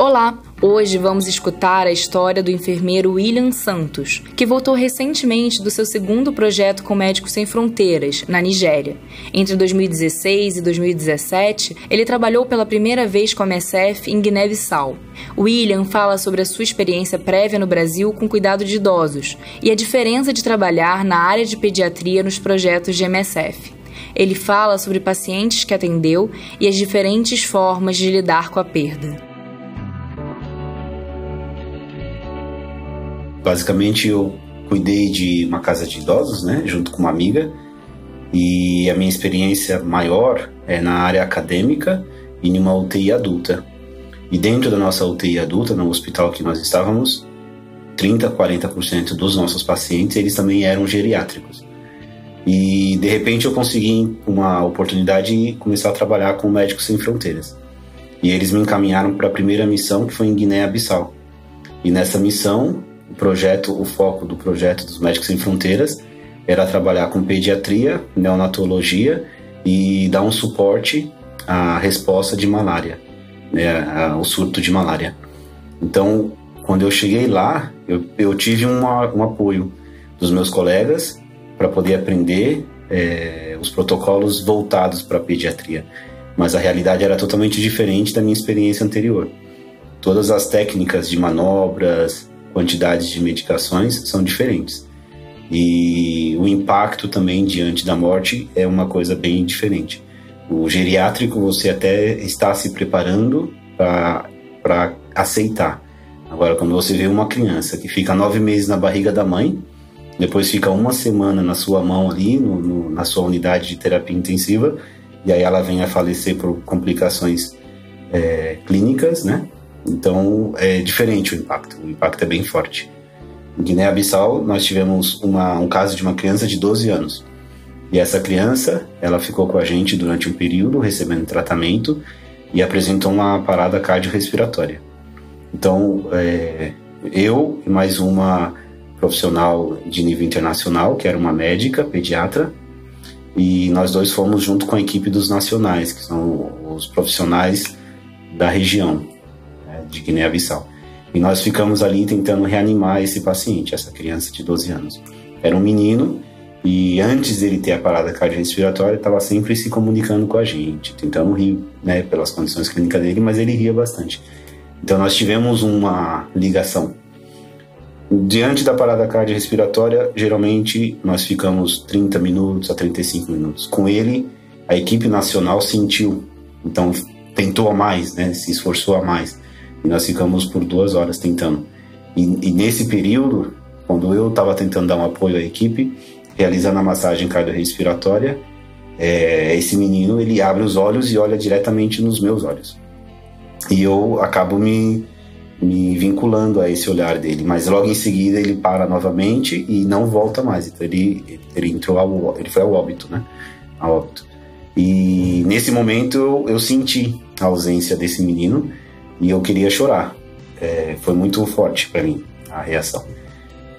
Olá! Hoje vamos escutar a história do enfermeiro William Santos, que voltou recentemente do seu segundo projeto com Médicos Sem Fronteiras, na Nigéria. Entre 2016 e 2017, ele trabalhou pela primeira vez com a MSF em Guiné-Bissau. William fala sobre a sua experiência prévia no Brasil com cuidado de idosos e a diferença de trabalhar na área de pediatria nos projetos de MSF. Ele fala sobre pacientes que atendeu e as diferentes formas de lidar com a perda. Basicamente, eu cuidei de uma casa de idosos, né, junto com uma amiga, e a minha experiência maior é na área acadêmica e em uma UTI adulta. E dentro da nossa UTI adulta, no hospital que nós estávamos, 30, 40% dos nossos pacientes, eles também eram geriátricos. E de repente eu consegui uma oportunidade de começar a trabalhar com Médicos Sem Fronteiras. E eles me encaminharam para a primeira missão, que foi em Guiné-Bissau. E nessa missão o projeto, o foco do projeto dos Médicos Sem Fronteiras era trabalhar com pediatria, neonatologia e dar um suporte à resposta de malária, né, ao surto de malária. Então, quando eu cheguei lá, eu, eu tive uma, um apoio dos meus colegas para poder aprender é, os protocolos voltados para a pediatria. Mas a realidade era totalmente diferente da minha experiência anterior. Todas as técnicas de manobras, quantidades de medicações são diferentes. E o impacto também diante da morte é uma coisa bem diferente. O geriátrico você até está se preparando para aceitar. Agora, quando você vê uma criança que fica nove meses na barriga da mãe, depois fica uma semana na sua mão ali, no, no, na sua unidade de terapia intensiva, e aí ela vem a falecer por complicações é, clínicas, né? Então é diferente o impacto, o impacto é bem forte. Em Guiné-Bissau, nós tivemos uma, um caso de uma criança de 12 anos. E essa criança, ela ficou com a gente durante um período recebendo tratamento e apresentou uma parada cardiorrespiratória. Então, é, eu e mais uma profissional de nível internacional, que era uma médica, pediatra, e nós dois fomos junto com a equipe dos nacionais, que são os profissionais da região de Guiné-Bissau. E nós ficamos ali tentando reanimar esse paciente, essa criança de 12 anos. Era um menino e antes dele ter a parada cardiorrespiratória, estava sempre se comunicando com a gente, tentando rir, né, pelas condições clínicas dele, mas ele ria bastante. Então nós tivemos uma ligação. Diante da parada cardiorrespiratória, geralmente nós ficamos 30 minutos a 35 minutos. Com ele, a equipe nacional sentiu, então tentou a mais, né, se esforçou a mais. E nós ficamos por duas horas tentando. E, e nesse período, quando eu estava tentando dar um apoio à equipe, realizando a massagem cardiorrespiratória, é, esse menino ele abre os olhos e olha diretamente nos meus olhos. E eu acabo me, me vinculando a esse olhar dele, mas logo em seguida ele para novamente e não volta mais. Então ele, ele entrou ao, ele foi ao óbito, né? Ao óbito. E nesse momento eu, eu senti a ausência desse menino e eu queria chorar. É, foi muito forte para mim a reação.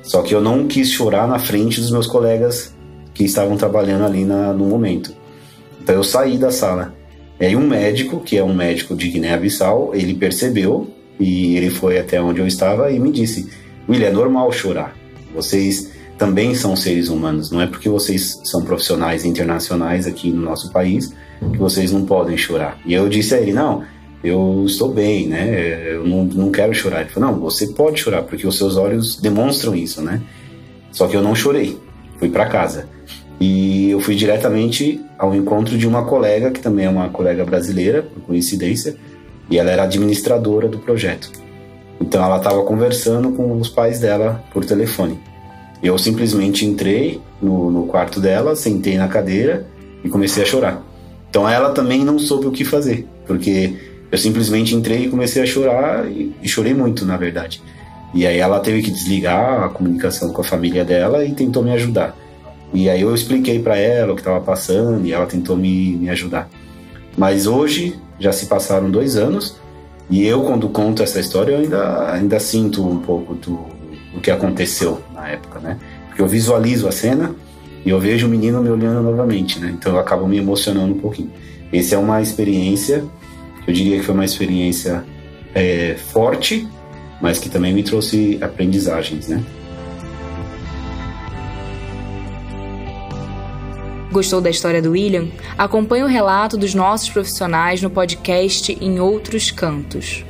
Só que eu não quis chorar na frente dos meus colegas que estavam trabalhando ali na, no momento. Então eu saí da sala. E aí um médico, que é um médico de Guiné-Bissau, ele percebeu e ele foi até onde eu estava e me disse: William, é normal chorar. Vocês também são seres humanos. Não é porque vocês são profissionais internacionais aqui no nosso país que vocês não podem chorar. E eu disse a ele: não eu estou bem, né? Eu não, não quero chorar. Ele falou, não, você pode chorar, porque os seus olhos demonstram isso, né? Só que eu não chorei, fui para casa. E eu fui diretamente ao encontro de uma colega, que também é uma colega brasileira, por coincidência, e ela era administradora do projeto. Então ela estava conversando com os pais dela por telefone. Eu simplesmente entrei no, no quarto dela, sentei na cadeira e comecei a chorar. Então ela também não soube o que fazer, porque eu simplesmente entrei e comecei a chorar e, chorei muito, na verdade. E aí ela teve que desligar a comunicação com a família dela e tentou me ajudar. E aí eu expliquei para ela o que estava passando e ela tentou me, me ajudar. Mas hoje já se passaram dois anos e eu quando conto essa história eu ainda ainda sinto um pouco do, do que aconteceu na época, né? Porque eu visualizo a cena e eu vejo o menino me olhando novamente, né? Então eu acabo me emocionando um pouquinho. Essa é uma experiência eu diria que foi uma experiência é, forte, mas que também me trouxe aprendizagens, né? Gostou da história do William? Acompanhe o relato dos nossos profissionais no podcast Em Outros Cantos.